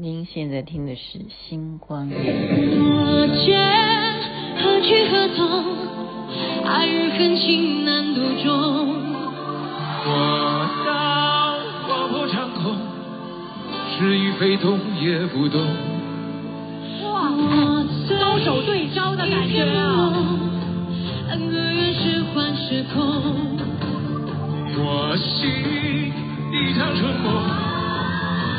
您现在听的是《星光。我见何去何从？爱与恨情难独钟。我道划破长空，是与非懂也不懂。哇，招手对招的感觉啊！恩恶怨是幻是空。我心一场春梦。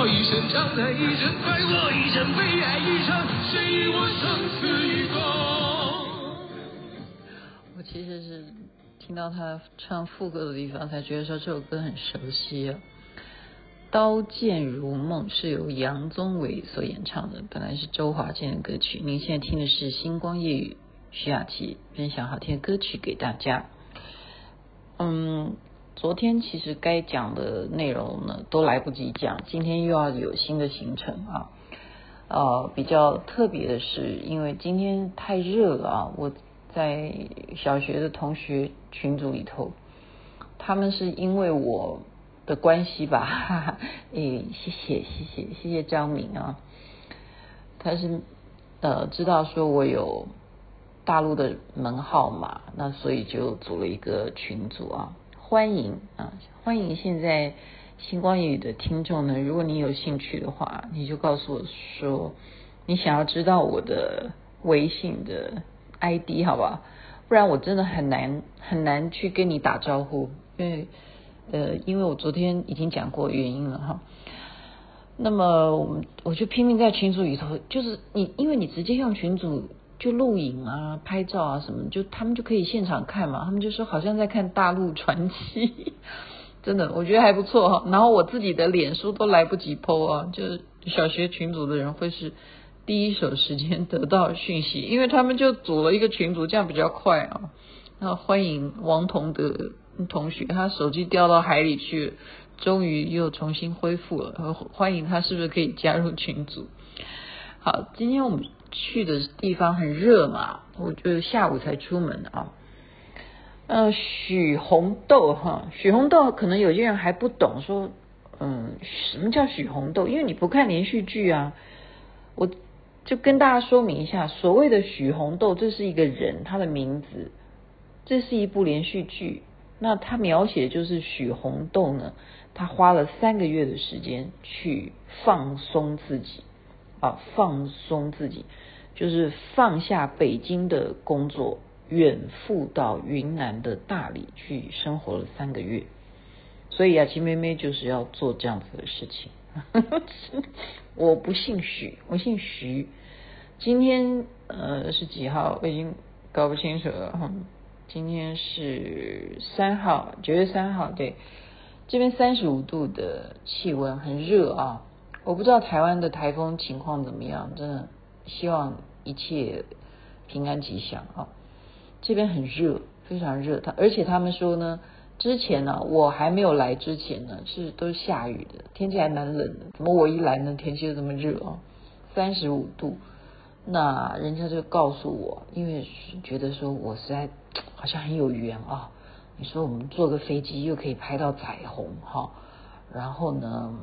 笑一声，长叹一声，快我一生，悲哀一生，谁与我生死与共？我其实是听到他唱副歌的地方，才觉得说这首歌很熟悉。刀剑如梦是由杨宗纬所演唱的，本来是周华健的歌曲。您现在听的是星光夜雨，徐雅琪分享好听的歌曲给大家。嗯。昨天其实该讲的内容呢都来不及讲，今天又要有新的行程啊。呃，比较特别的是，因为今天太热了啊，我在小学的同学群组里头，他们是因为我的关系吧，哈哈，诶，谢谢谢谢谢谢张明啊，他是呃知道说我有大陆的门号码，那所以就组了一个群组啊。欢迎啊！欢迎现在星光夜语的听众呢。如果你有兴趣的话，你就告诉我说你想要知道我的微信的 ID，好不好？不然我真的很难很难去跟你打招呼，因为呃，因为我昨天已经讲过原因了哈。那么我我就拼命在群组里头，就是你，因为你直接用群组。就录影啊、拍照啊什么，就他们就可以现场看嘛。他们就说好像在看大陆传奇，真的，我觉得还不错哈。然后我自己的脸书都来不及 po 啊，就是小学群组的人会是第一手时间得到讯息，因为他们就组了一个群组，这样比较快啊。那欢迎王彤的同学，他手机掉到海里去，终于又重新恢复了。欢迎他，是不是可以加入群组？好，今天我们。去的地方很热嘛，我就下午才出门啊。呃，许红豆哈，许红豆可能有些人还不懂，说嗯，什么叫许红豆？因为你不看连续剧啊。我就跟大家说明一下，所谓的许红豆，这是一个人，他的名字。这是一部连续剧，那他描写就是许红豆呢，他花了三个月的时间去放松自己。啊，放松自己，就是放下北京的工作，远赴到云南的大理去生活了三个月。所以雅琪妹妹就是要做这样子的事情。我不姓许，我姓徐。今天呃是几号？我已经搞不清楚了哈。今天是三号，九月三号。对，这边三十五度的气温，很热啊。我不知道台湾的台风情况怎么样，真的希望一切平安吉祥啊！这边很热，非常热。他而且他们说呢，之前呢、我还没有来之前呢，是都是下雨的，天气还蛮冷的。怎么我一来呢，天气就这么热啊？三十五度，那人家就告诉我，因为觉得说我实在好像很有缘啊。你说我们坐个飞机又可以拍到彩虹哈，然后呢？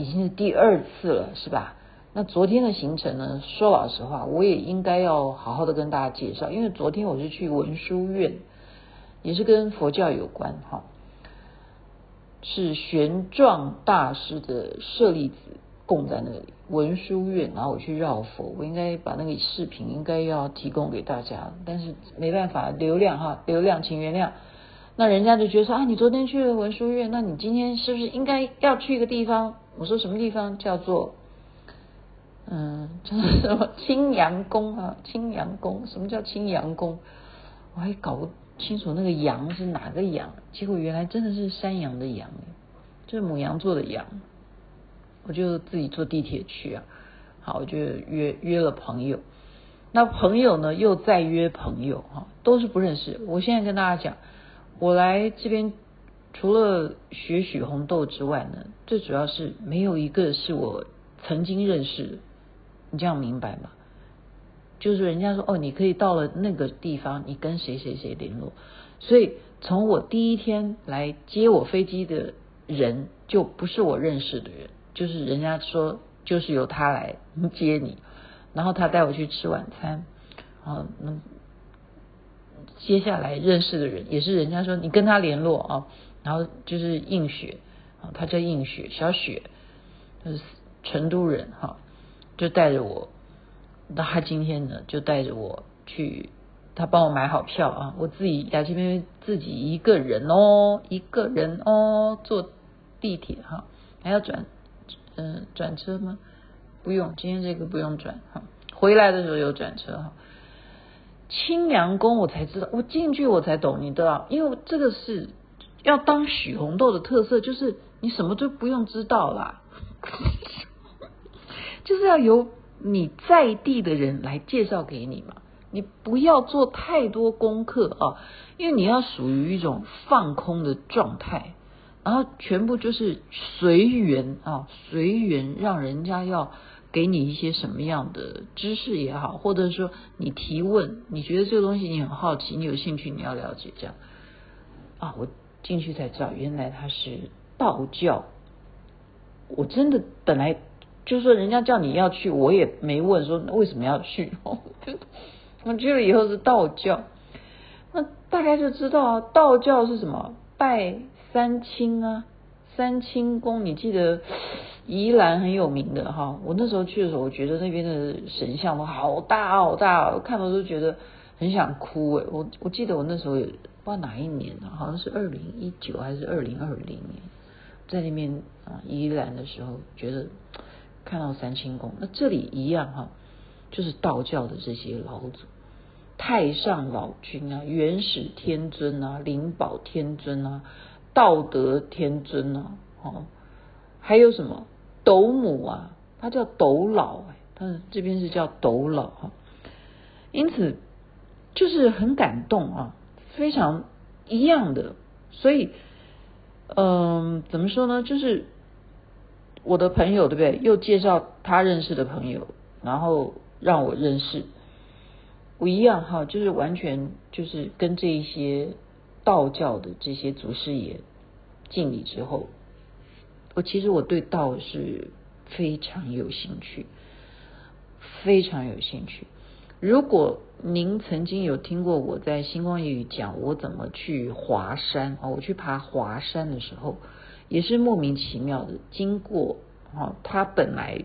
已经是第二次了，是吧？那昨天的行程呢？说老实话，我也应该要好好的跟大家介绍，因为昨天我是去文殊院，也是跟佛教有关哈，是玄奘大师的舍利子供在那里文殊院，然后我去绕佛，我应该把那个视频应该要提供给大家，但是没办法，流量哈，流量，请原谅。那人家就觉得说啊，你昨天去了文殊院，那你今天是不是应该要去一个地方？我说什么地方叫做，嗯，叫什么青阳宫啊？青阳宫，什么叫青阳宫？我还搞不清楚那个羊是哪个羊，结果原来真的是山羊的羊，就是母羊座的羊。我就自己坐地铁去啊，好，我就约约了朋友。那朋友呢，又再约朋友，哈，都是不认识。我现在跟大家讲，我来这边除了学许红豆之外呢，最主要是没有一个是我曾经认识的。你这样明白吗？就是人家说哦，你可以到了那个地方，你跟谁谁谁联络。所以从我第一天来接我飞机的人，就不是我认识的人，就是人家说就是由他来接你。然后他带我去吃晚餐，啊，那接下来认识的人也是人家说你跟他联络啊，然后就是映雪啊，他叫映雪，小雪，就是成都人哈，就带着我，那他今天呢就带着我去，他帮我买好票啊，我自己雅琪妹自己一个人哦，一个人哦，坐地铁哈，还要转嗯转车吗？不用，今天这个不用转哈。回来的时候有转车哈。清凉宫我才知道，我进去我才懂，你知道，因为这个是要当许红豆的特色，就是你什么都不用知道啦，就是要由你在地的人来介绍给你嘛。你不要做太多功课啊，因为你要属于一种放空的状态，然后全部就是随缘啊，随缘让人家要。给你一些什么样的知识也好，或者说你提问，你觉得这个东西你很好奇，你有兴趣，你要了解这样啊，我进去才知道，原来它是道教。我真的本来就是说，人家叫你要去，我也没问说为什么要去。我去了以后是道教，那大概就知道，道教是什么？拜三清啊，三清宫，你记得？宜兰很有名的哈，我那时候去的时候，我觉得那边的神像都好大好大，我看到都觉得很想哭诶。我我记得我那时候不知道哪一年呢，好像是二零一九还是二零二零年，在那边啊宜兰的时候，觉得看到三清宫，那这里一样哈，就是道教的这些老祖，太上老君啊，元始天尊啊，灵宝天尊啊，道德天尊啊，哦，还有什么？斗母啊，他叫斗老，他这边是叫斗老哈，因此就是很感动啊，非常一样的，所以嗯、怎么说呢？就是我的朋友对不对？又介绍他认识的朋友，然后让我认识，不一样哈，就是完全就是跟这一些道教的这些祖师爷敬礼之后。我其实我对道是非常有兴趣，非常有兴趣。如果您曾经有听过我在星光夜语讲我怎么去华山啊，我去爬华山的时候，也是莫名其妙的经过啊，他本来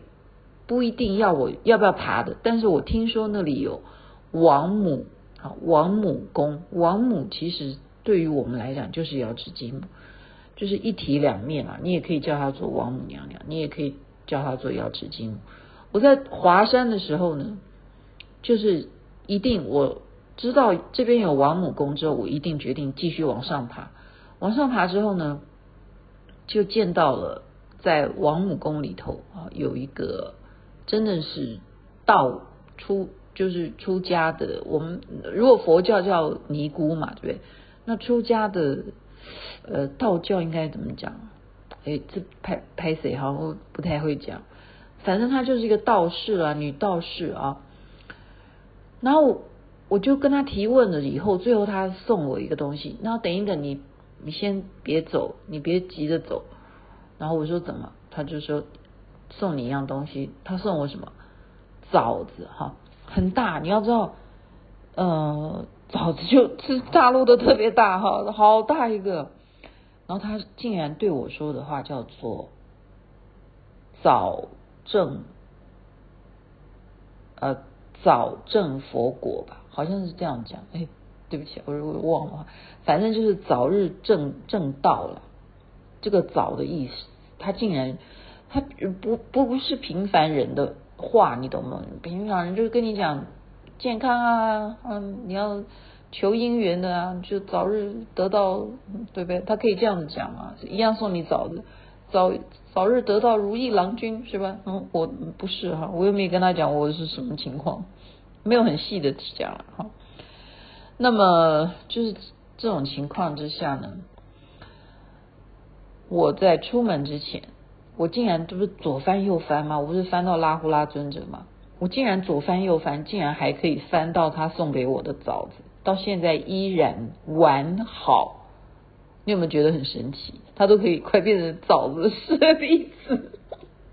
不一定要我要不要爬的，但是我听说那里有王母啊，王母宫，王母其实对于我们来讲就是瑶池金母。就是一体两面嘛，你也可以叫她做王母娘娘，你也可以叫她做瑶池金母。我在华山的时候呢，就是一定我知道这边有王母宫之后，我一定决定继续往上爬。往上爬之后呢，就见到了在王母宫里头啊，有一个真的是道出就是出家的。我们如果佛教叫尼姑嘛，对不对？那出家的。呃，道教应该怎么讲？哎，这拍拍谁哈？我不太会讲。反正她就是一个道士啊，女道士啊。然后我就跟他提问了，以后最后他送我一个东西。然后等一等你，你先别走，你别急着走。然后我说怎么？他就说送你一样东西。他送我什么？枣子哈，很大。你要知道，呃。枣子就是大陆的特别大哈，好大一个。然后他竟然对我说的话叫做“早正”，呃，早证佛果吧，好像是这样讲。哎，对不起，我如果忘了，反正就是早日证证道了。这个“早”的意思，他竟然他不不不是平凡人的话，你懂吗？平常人就是跟你讲。健康啊，嗯，你要求姻缘的啊，就早日得到，对不对？他可以这样子讲嘛，一样送你枣子，早早日得到如意郎君是吧？嗯，我不是哈，我又没跟他讲我是什么情况，没有很细的讲哈。那么就是这种情况之下呢，我在出门之前，我竟然这不是左翻右翻吗？我不是翻到拉呼拉尊者吗？我竟然左翻右翻，竟然还可以翻到他送给我的枣子，到现在依然完好。你有没有觉得很神奇？它都可以快变成枣子的例子。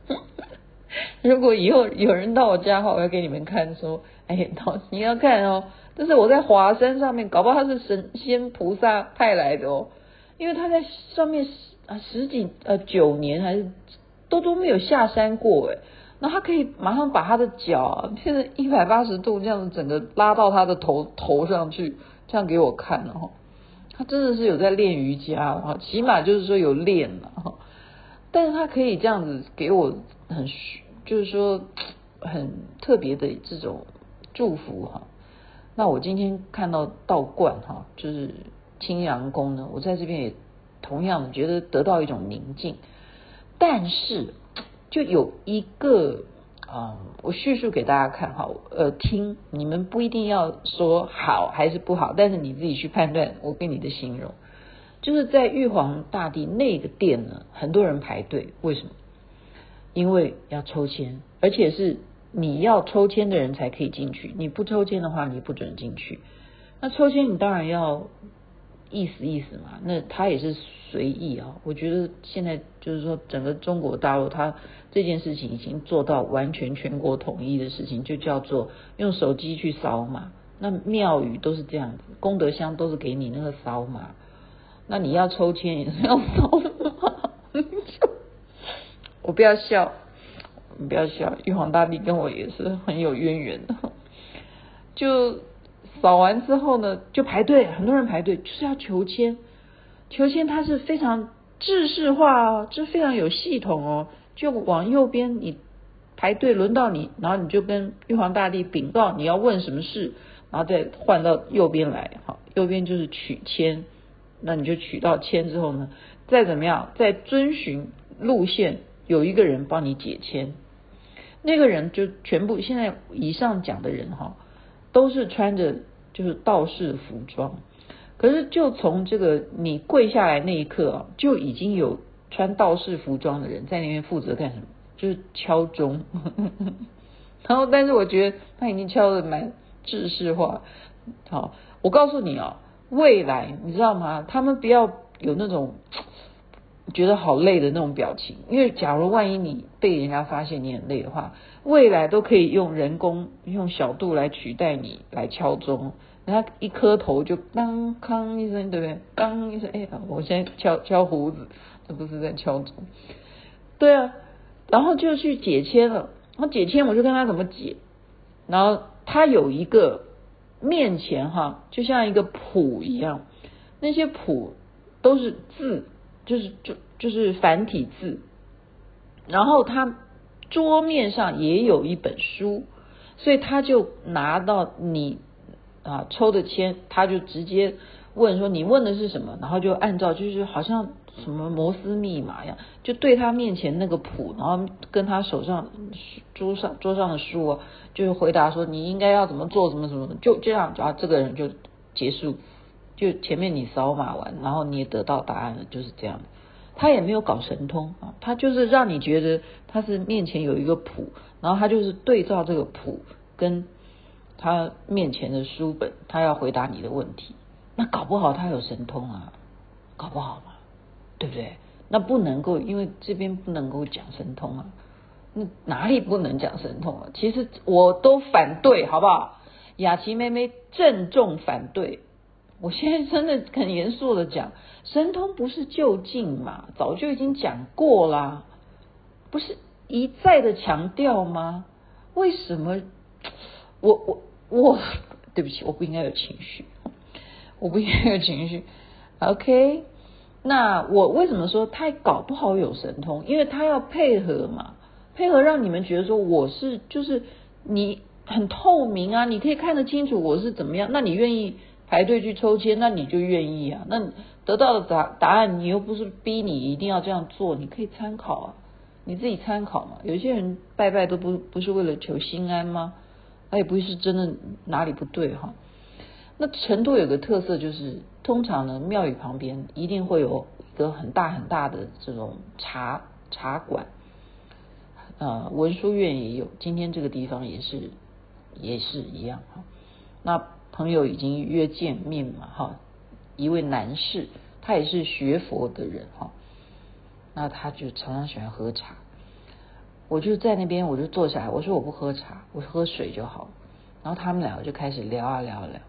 如果以后有人到我家的话，我要给你们看，说：“哎，你要看哦，这是我在华山上面，搞不好他是神仙菩萨派来的哦，因为他在上面十啊十几呃九年还是都都没有下山过哎，那他可以马上把他的脚变成一百八十度这样子，整个拉到他的头头上去，这样给我看哦。”真的是有在练瑜伽哈，起码就是说有练了哈。但是他可以这样子给我很，就是说很特别的这种祝福哈。那我今天看到道观哈，就是青阳宫呢，我在这边也同样的觉得得到一种宁静。但是就有一个。啊、我叙述给大家看哈，呃，听你们不一定要说好还是不好，但是你自己去判断。我给你的形容，就是在玉皇大帝那个殿呢，很多人排队，为什么？因为要抽签，而且是你要抽签的人才可以进去，你不抽签的话，你不准进去。那抽签你当然要。意思意思嘛，那他也是随意啊。我觉得现在就是说，整个中国大陆，他这件事情已经做到完全全国统一的事情，就叫做用手机去扫码。那庙宇都是这样子，功德箱都是给你那个扫码。那你要抽签也是要扫码。我不要笑，你不要笑。玉皇大帝跟我也是很有渊源的，就。扫完之后呢，就排队，很多人排队就是要求签。求签它是非常制式化哦，这非常有系统哦。就往右边你排队轮到你，然后你就跟玉皇大帝禀告你要问什么事，然后再换到右边来，好，右边就是取签。那你就取到签之后呢，再怎么样，再遵循路线，有一个人帮你解签。那个人就全部现在以上讲的人哈，都是穿着。就是道士服装，可是就从这个你跪下来那一刻啊，就已经有穿道士服装的人在那边负责干什么？就是敲钟。然后，但是我觉得他已经敲的蛮制式化。好，我告诉你哦，未来你知道吗？他们不要有那种觉得好累的那种表情，因为假如万一你被人家发现你很累的话。未来都可以用人工用小度来取代你来敲钟，然后一磕头就当康一声，对不对？当一声，哎，我现在敲敲胡子，这不是在敲钟。对啊，然后就去解签了。然后解签，我就跟他怎么解。然后他有一个面前哈，就像一个谱一样，那些谱都是字，就是就就是繁体字。然后他。桌面上也有一本书，所以他就拿到你啊抽的签，他就直接问说，你问的是什么，然后就按照就是好像什么摩斯密码一样，就对他面前那个谱，然后跟他手上桌上桌上的书，就是回答说你应该要怎么做，怎么怎么，就这样，然后这个人就结束，就前面你扫码完，然后你也得到答案了，就是这样。他也没有搞神通啊，他就是让你觉得他是面前有一个谱，然后他就是对照这个谱跟他面前的书本，他要回答你的问题。那搞不好他有神通啊，搞不好嘛，对不对？那不能够，因为这边不能够讲神通啊。那哪里不能讲神通啊？其实我都反对，好不好？雅琪妹妹郑重反对。我现在真的很严肃的讲，神通不是就近嘛，早就已经讲过啦，不是一再的强调吗？为什么？我我我，对不起，我不应该有情绪，我不应该有情绪。OK，那我为什么说他搞不好有神通？因为他要配合嘛，配合让你们觉得说我是就是你很透明啊，你可以看得清楚我是怎么样，那你愿意？排队去抽签，那你就愿意啊？那得到的答答案，你又不是逼你一定要这样做，你可以参考啊，你自己参考嘛。有些人拜拜都不不是为了求心安吗？他也不是真的哪里不对哈。那成都有个特色就是，通常呢庙宇旁边一定会有一个很大很大的这种茶茶馆，呃文殊院也有，今天这个地方也是也是一样哈。那朋友已经约见面嘛哈。一位男士，他也是学佛的人哈，那他就常常喜欢喝茶。我就在那边，我就坐下来，我说我不喝茶，我喝水就好。然后他们两个就开始聊啊聊啊聊。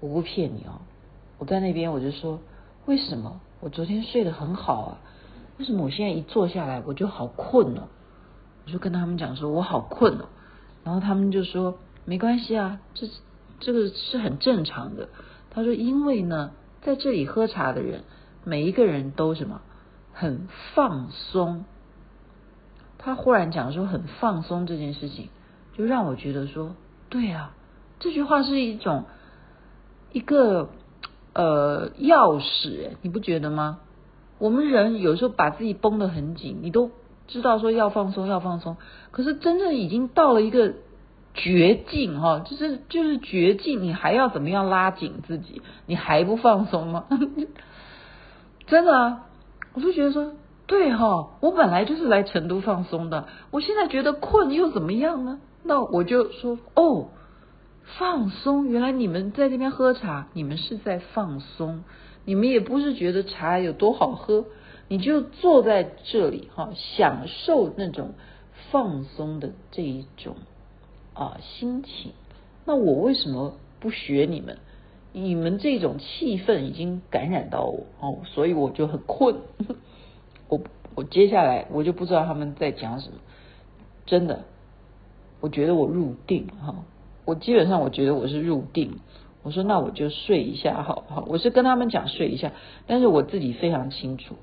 我不骗你哦，我在那边我就说，为什么我昨天睡得很好啊？为什么我现在一坐下来我就好困了？我就跟他们讲说我好困哦。然后他们就说没关系啊，这这个是很正常的。他说：“因为呢，在这里喝茶的人，每一个人都什么很放松。”他忽然讲说很放松这件事情，就让我觉得说，对啊，这句话是一种一个呃钥匙，你不觉得吗？我们人有时候把自己绷得很紧，你都知道说要放松，要放松，可是真正已经到了一个。绝境哈，就是就是绝境，你还要怎么样拉紧自己？你还不放松吗？真的啊，我就觉得说，对哈，我本来就是来成都放松的，我现在觉得困又怎么样呢？那我就说哦，放松，原来你们在这边喝茶，你们是在放松，你们也不是觉得茶有多好喝，你就坐在这里哈，享受那种放松的这一种。啊，心情。那我为什么不学你们？你们这种气氛已经感染到我哦，所以我就很困。我我接下来我就不知道他们在讲什么。真的，我觉得我入定哈。我基本上我觉得我是入定。我说那我就睡一下好不好？我是跟他们讲睡一下，但是我自己非常清楚，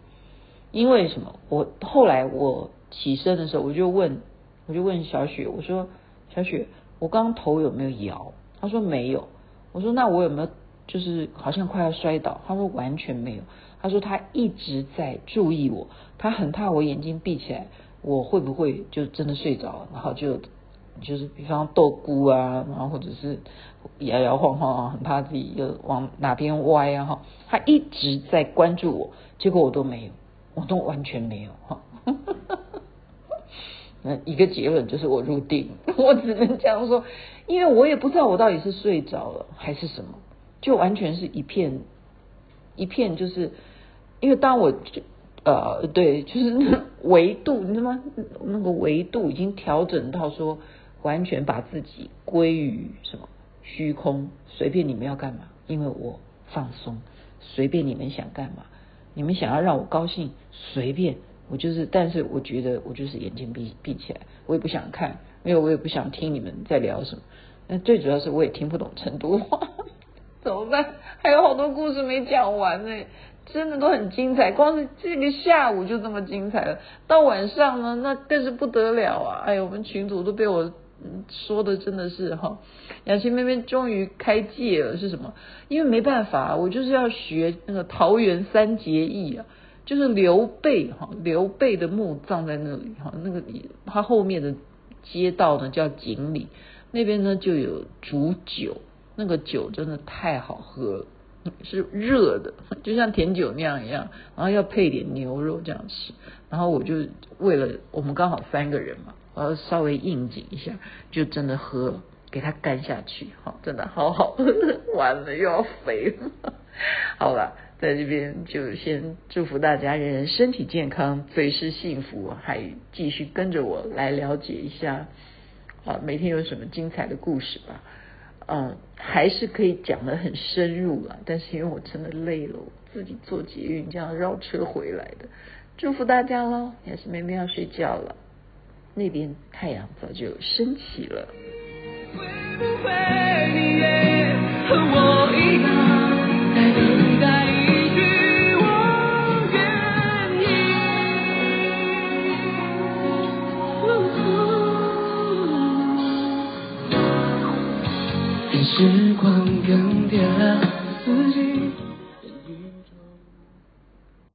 因为什么？我后来我起身的时候，我就问，我就问小雪，我说。小雪，我刚刚头有没有摇？他说没有。我说那我有没有就是好像快要摔倒？他说完全没有。他说他一直在注意我，他很怕我眼睛闭起来，我会不会就真的睡着？然后就就是比方逗咕啊，然后或者是摇摇晃晃啊，很怕自己又往哪边歪啊哈。他一直在关注我，结果我都没有，我都完全没有哈。那一个结论就是我入定，我只能这样说，因为我也不知道我到底是睡着了还是什么，就完全是一片一片，就是因为当我就呃对，就是那维度，你知道吗？那个维度已经调整到说，完全把自己归于什么虚空，随便你们要干嘛，因为我放松，随便你们想干嘛，你们想要让我高兴，随便。我就是，但是我觉得我就是眼睛闭闭起来，我也不想看，因为我也不想听你们在聊什么。那最主要是我也听不懂成都话，怎么办？还有好多故事没讲完呢，真的都很精彩。光是这个下午就这么精彩了，到晚上呢，那更是不得了啊！哎呦，我们群组都被我说的真的是哈，雅琪妹妹终于开戒了，是什么？因为没办法，我就是要学那个桃园三结义啊。就是刘备哈，刘备的墓葬在那里哈，那个他后面的街道呢叫锦里，那边呢就有煮酒，那个酒真的太好喝了，是热的，就像甜酒那样一样，然后要配点牛肉这样吃，然后我就为了我们刚好三个人嘛，我要稍微应景一下，就真的喝，给他干下去，哈，真的好好，完了又要肥了，好了。在这边就先祝福大家人人身体健康，最是幸福，还继续跟着我来了解一下啊，每天有什么精彩的故事吧。嗯，还是可以讲的很深入了，但是因为我真的累了，我自己坐捷运这样绕车回来的。祝福大家喽，也是妹妹要睡觉了，那边太阳早就升起了。会不会你也和我一样时光更迭了四季